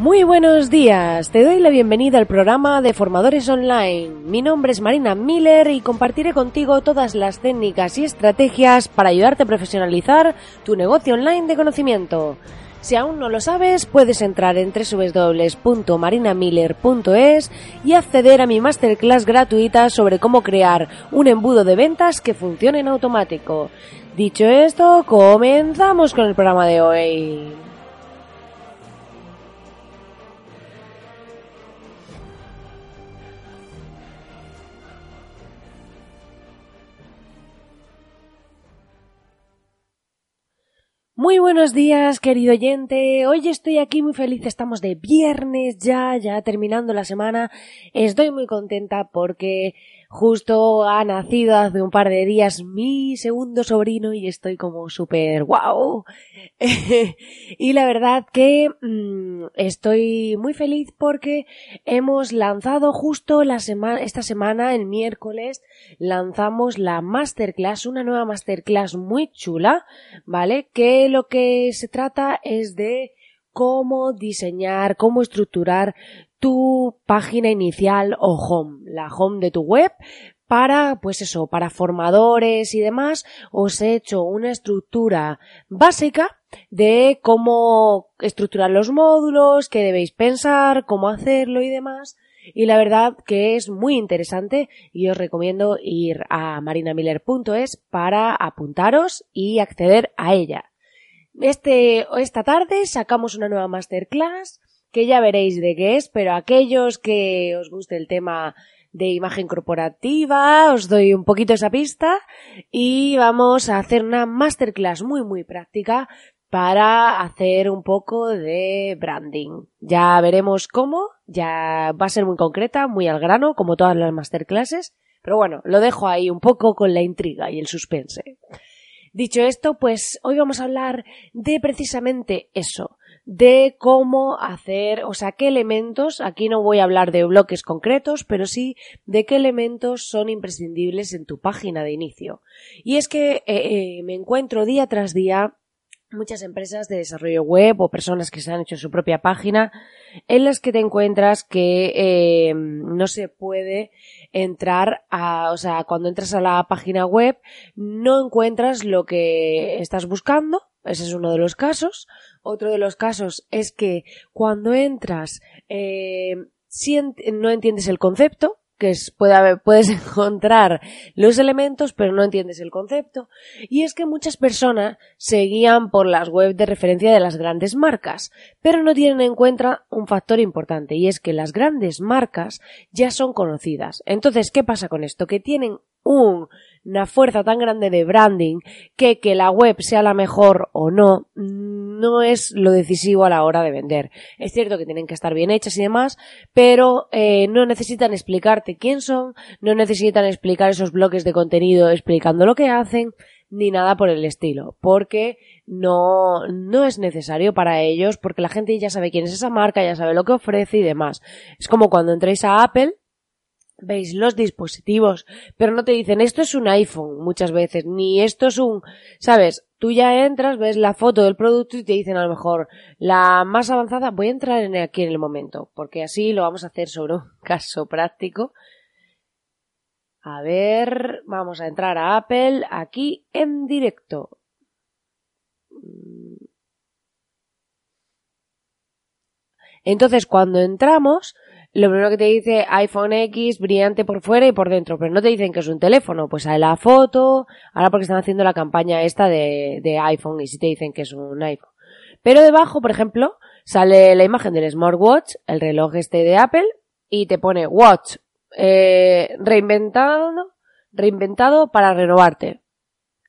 Muy buenos días, te doy la bienvenida al programa de Formadores Online. Mi nombre es Marina Miller y compartiré contigo todas las técnicas y estrategias para ayudarte a profesionalizar tu negocio online de conocimiento. Si aún no lo sabes, puedes entrar en www.marinamiller.es y acceder a mi masterclass gratuita sobre cómo crear un embudo de ventas que funcione en automático. Dicho esto, comenzamos con el programa de hoy. Muy buenos días, querido oyente. Hoy estoy aquí muy feliz. Estamos de viernes ya, ya terminando la semana. Estoy muy contenta porque Justo ha nacido hace un par de días mi segundo sobrino y estoy como súper wow. y la verdad que mm, estoy muy feliz porque hemos lanzado justo la semana, esta semana, el miércoles, lanzamos la masterclass, una nueva masterclass muy chula, ¿vale? Que lo que se trata es de cómo diseñar, cómo estructurar tu página inicial o home, la home de tu web, para, pues eso, para formadores y demás, os he hecho una estructura básica de cómo estructurar los módulos, qué debéis pensar, cómo hacerlo y demás. Y la verdad que es muy interesante y os recomiendo ir a marinamiller.es para apuntaros y acceder a ella. Este, esta tarde sacamos una nueva masterclass que ya veréis de qué es, pero aquellos que os guste el tema de imagen corporativa, os doy un poquito esa pista y vamos a hacer una masterclass muy muy práctica para hacer un poco de branding. Ya veremos cómo, ya va a ser muy concreta, muy al grano, como todas las masterclasses, pero bueno, lo dejo ahí un poco con la intriga y el suspense. Dicho esto, pues hoy vamos a hablar de precisamente eso, de cómo hacer, o sea, qué elementos, aquí no voy a hablar de bloques concretos, pero sí de qué elementos son imprescindibles en tu página de inicio. Y es que eh, eh, me encuentro día tras día muchas empresas de desarrollo web o personas que se han hecho su propia página en las que te encuentras que eh, no se puede entrar a, o sea, cuando entras a la página web no encuentras lo que estás buscando, ese es uno de los casos, otro de los casos es que cuando entras eh, no entiendes el concepto, que es, puedes encontrar los elementos, pero no entiendes el concepto. Y es que muchas personas se guían por las webs de referencia de las grandes marcas, pero no tienen en cuenta un factor importante, y es que las grandes marcas ya son conocidas. Entonces, ¿qué pasa con esto? Que tienen una fuerza tan grande de branding que que la web sea la mejor o no no es lo decisivo a la hora de vender. Es cierto que tienen que estar bien hechas y demás, pero eh, no necesitan explicarte quién son, no necesitan explicar esos bloques de contenido explicando lo que hacen, ni nada por el estilo, porque no, no es necesario para ellos, porque la gente ya sabe quién es esa marca, ya sabe lo que ofrece y demás. Es como cuando entréis a Apple veis los dispositivos, pero no te dicen esto es un iPhone muchas veces, ni esto es un, sabes, tú ya entras, ves la foto del producto y te dicen a lo mejor la más avanzada, voy a entrar en aquí en el momento, porque así lo vamos a hacer sobre un caso práctico. A ver, vamos a entrar a Apple aquí en directo. Entonces, cuando entramos, lo primero que te dice iPhone X brillante por fuera y por dentro, pero no te dicen que es un teléfono, pues hay la foto, ahora porque están haciendo la campaña esta de, de iPhone y si te dicen que es un iPhone. Pero debajo, por ejemplo, sale la imagen del smartwatch, el reloj este de Apple, y te pone Watch, eh, reinventado, reinventado para renovarte.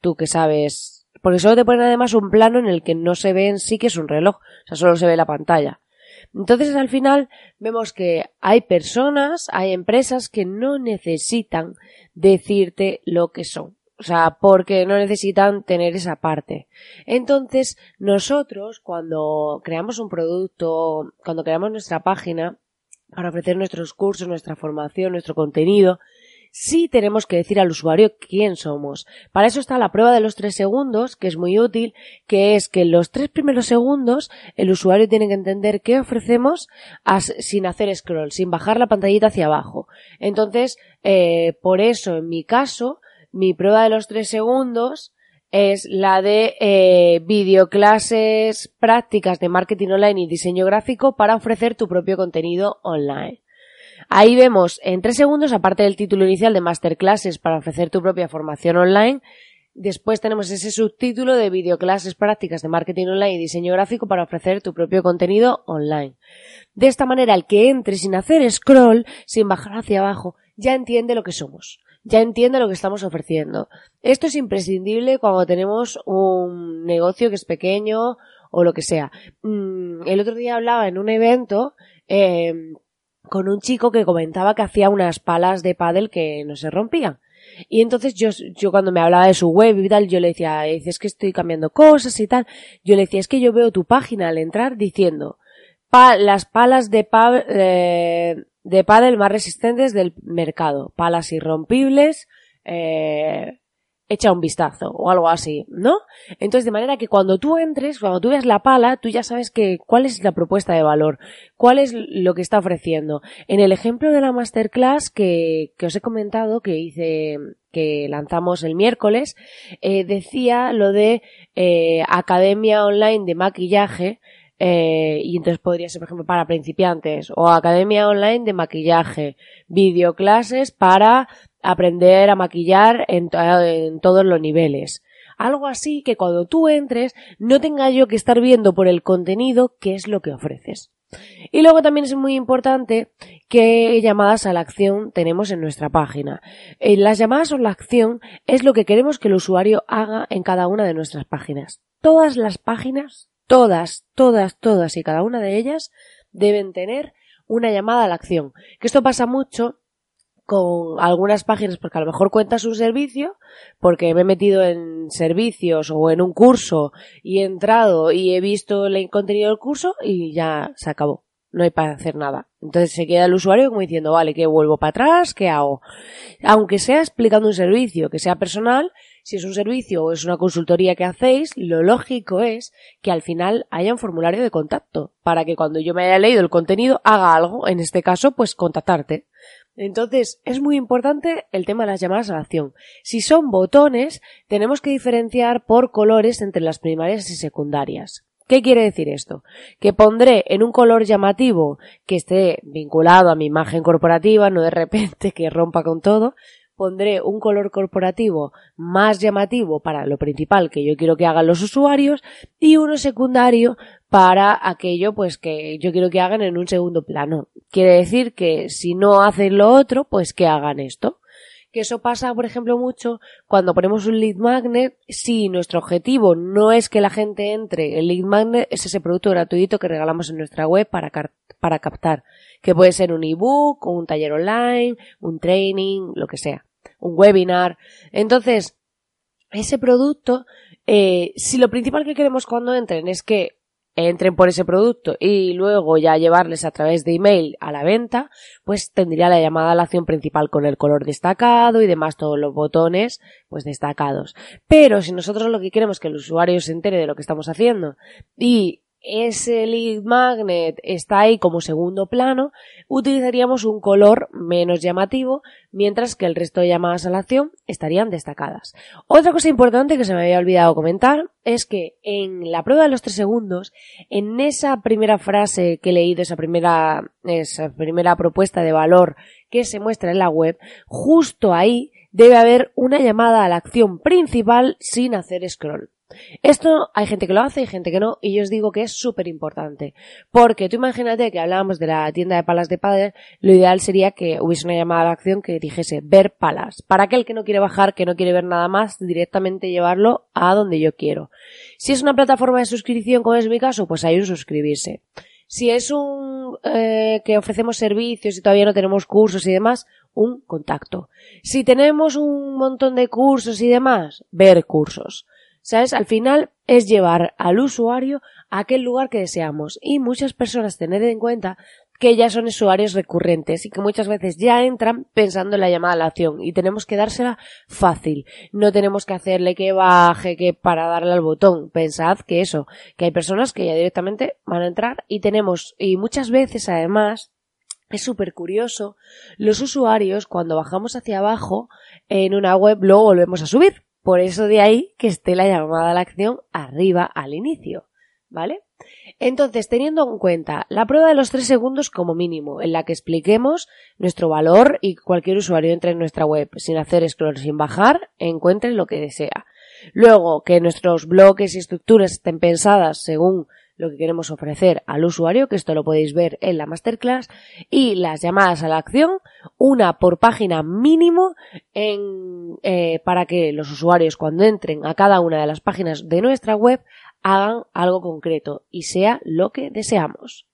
tú que sabes, porque solo te ponen además un plano en el que no se ve en sí que es un reloj, o sea, solo se ve la pantalla. Entonces al final vemos que hay personas, hay empresas que no necesitan decirte lo que son. O sea, porque no necesitan tener esa parte. Entonces, nosotros, cuando creamos un producto, cuando creamos nuestra página, para ofrecer nuestros cursos, nuestra formación, nuestro contenido, sí tenemos que decir al usuario quién somos. Para eso está la prueba de los tres segundos, que es muy útil, que es que en los tres primeros segundos el usuario tiene que entender qué ofrecemos sin hacer scroll, sin bajar la pantallita hacia abajo. Entonces, eh, por eso, en mi caso, mi prueba de los tres segundos es la de eh, videoclases prácticas de marketing online y diseño gráfico para ofrecer tu propio contenido online. Ahí vemos en tres segundos, aparte del título inicial de masterclasses para ofrecer tu propia formación online, después tenemos ese subtítulo de videoclases prácticas de marketing online y diseño gráfico para ofrecer tu propio contenido online. De esta manera, el que entre sin hacer scroll, sin bajar hacia abajo, ya entiende lo que somos ya entiende lo que estamos ofreciendo. Esto es imprescindible cuando tenemos un negocio que es pequeño o lo que sea. Mm, el otro día hablaba en un evento em, con un chico que comentaba que hacía unas palas de pádel que no se rompían. Y entonces yo, yo cuando me hablaba de su web y tal, yo le decía, dices que estoy cambiando cosas y tal. Yo le decía, es que yo veo tu página al entrar diciendo, las palas de, pádel, eh, de pádel más resistentes del mercado. Palas irrompibles, eh, echa un vistazo o algo así, ¿no? Entonces, de manera que cuando tú entres, cuando tú veas la pala, tú ya sabes que cuál es la propuesta de valor, cuál es lo que está ofreciendo. En el ejemplo de la masterclass que, que os he comentado, que hice, que lanzamos el miércoles, eh, decía lo de eh, academia online de maquillaje, eh, y entonces podría ser, por ejemplo, para principiantes o academia online de maquillaje, videoclases para aprender a maquillar en, en todos los niveles. Algo así que cuando tú entres no tenga yo que estar viendo por el contenido qué es lo que ofreces. Y luego también es muy importante qué llamadas a la acción tenemos en nuestra página. Eh, las llamadas a la acción es lo que queremos que el usuario haga en cada una de nuestras páginas. Todas las páginas todas, todas, todas y cada una de ellas deben tener una llamada a la acción. Que esto pasa mucho con algunas páginas porque a lo mejor cuentas un servicio, porque me he metido en servicios o en un curso y he entrado y he visto el contenido del curso y ya se acabó. No hay para hacer nada. Entonces se queda el usuario como diciendo, vale, ¿qué vuelvo para atrás? ¿Qué hago? Aunque sea explicando un servicio que sea personal, si es un servicio o es una consultoría que hacéis, lo lógico es que al final haya un formulario de contacto para que cuando yo me haya leído el contenido haga algo, en este caso, pues contactarte. Entonces, es muy importante el tema de las llamadas a la acción. Si son botones, tenemos que diferenciar por colores entre las primarias y secundarias. ¿Qué quiere decir esto? Que pondré en un color llamativo que esté vinculado a mi imagen corporativa, no de repente que rompa con todo, pondré un color corporativo más llamativo para lo principal que yo quiero que hagan los usuarios y uno secundario para aquello pues que yo quiero que hagan en un segundo plano. Quiere decir que si no hacen lo otro, pues que hagan esto. Que eso pasa, por ejemplo, mucho cuando ponemos un lead magnet. Si nuestro objetivo no es que la gente entre, el lead magnet es ese producto gratuito que regalamos en nuestra web para, para captar. Que puede ser un ebook, un taller online, un training, lo que sea un webinar. Entonces, ese producto, eh, si lo principal que queremos cuando entren es que entren por ese producto y luego ya llevarles a través de email a la venta, pues tendría la llamada a la acción principal con el color destacado y demás todos los botones pues destacados. Pero si nosotros lo que queremos es que el usuario se entere de lo que estamos haciendo y ese lead magnet está ahí como segundo plano, utilizaríamos un color menos llamativo, mientras que el resto de llamadas a la acción estarían destacadas. Otra cosa importante que se me había olvidado comentar es que en la prueba de los tres segundos, en esa primera frase que he leído, esa primera, esa primera propuesta de valor que se muestra en la web, justo ahí debe haber una llamada a la acción principal sin hacer scroll. Esto hay gente que lo hace y gente que no, y yo os digo que es súper importante. Porque tú imagínate que hablábamos de la tienda de palas de padre, lo ideal sería que hubiese una llamada a la acción que dijese ver palas. Para aquel que no quiere bajar, que no quiere ver nada más, directamente llevarlo a donde yo quiero. Si es una plataforma de suscripción, como es mi caso, pues hay un suscribirse. Si es un eh, que ofrecemos servicios y todavía no tenemos cursos y demás, un contacto. Si tenemos un montón de cursos y demás, ver cursos. ¿Sabes? Al final es llevar al usuario a aquel lugar que deseamos. Y muchas personas tened en cuenta que ya son usuarios recurrentes y que muchas veces ya entran pensando en la llamada a la acción y tenemos que dársela fácil. No tenemos que hacerle que baje, que para darle al botón. Pensad que eso, que hay personas que ya directamente van a entrar y tenemos, y muchas veces además, es súper curioso, los usuarios cuando bajamos hacia abajo en una web luego volvemos a subir. Por eso de ahí que esté la llamada a la acción arriba al inicio. ¿Vale? Entonces, teniendo en cuenta la prueba de los tres segundos como mínimo, en la que expliquemos nuestro valor y cualquier usuario entre en nuestra web sin hacer scroll, sin bajar, encuentre lo que desea. Luego, que nuestros bloques y estructuras estén pensadas según lo que queremos ofrecer al usuario, que esto lo podéis ver en la masterclass, y las llamadas a la acción, una por página mínimo en, eh, para que los usuarios cuando entren a cada una de las páginas de nuestra web hagan algo concreto y sea lo que deseamos.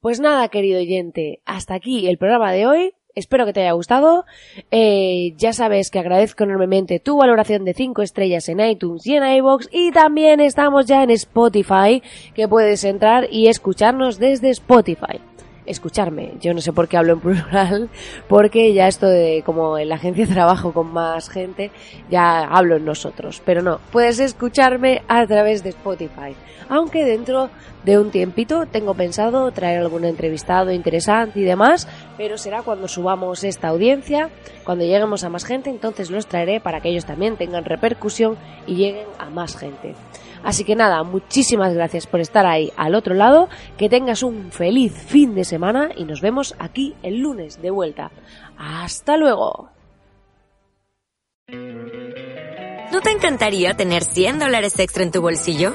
Pues nada, querido oyente, hasta aquí el programa de hoy. Espero que te haya gustado. Eh, ya sabes que agradezco enormemente tu valoración de 5 estrellas en iTunes y en iBox y también estamos ya en Spotify, que puedes entrar y escucharnos desde Spotify escucharme. Yo no sé por qué hablo en plural, porque ya esto de como en la agencia de trabajo con más gente, ya hablo en nosotros. Pero no, puedes escucharme a través de Spotify. Aunque dentro de un tiempito tengo pensado traer algún entrevistado interesante y demás, pero será cuando subamos esta audiencia, cuando lleguemos a más gente, entonces los traeré para que ellos también tengan repercusión y lleguen a más gente. Así que nada, muchísimas gracias por estar ahí al otro lado, que tengas un feliz fin de semana y nos vemos aquí el lunes de vuelta. Hasta luego. ¿No te encantaría tener 100 dólares extra en tu bolsillo?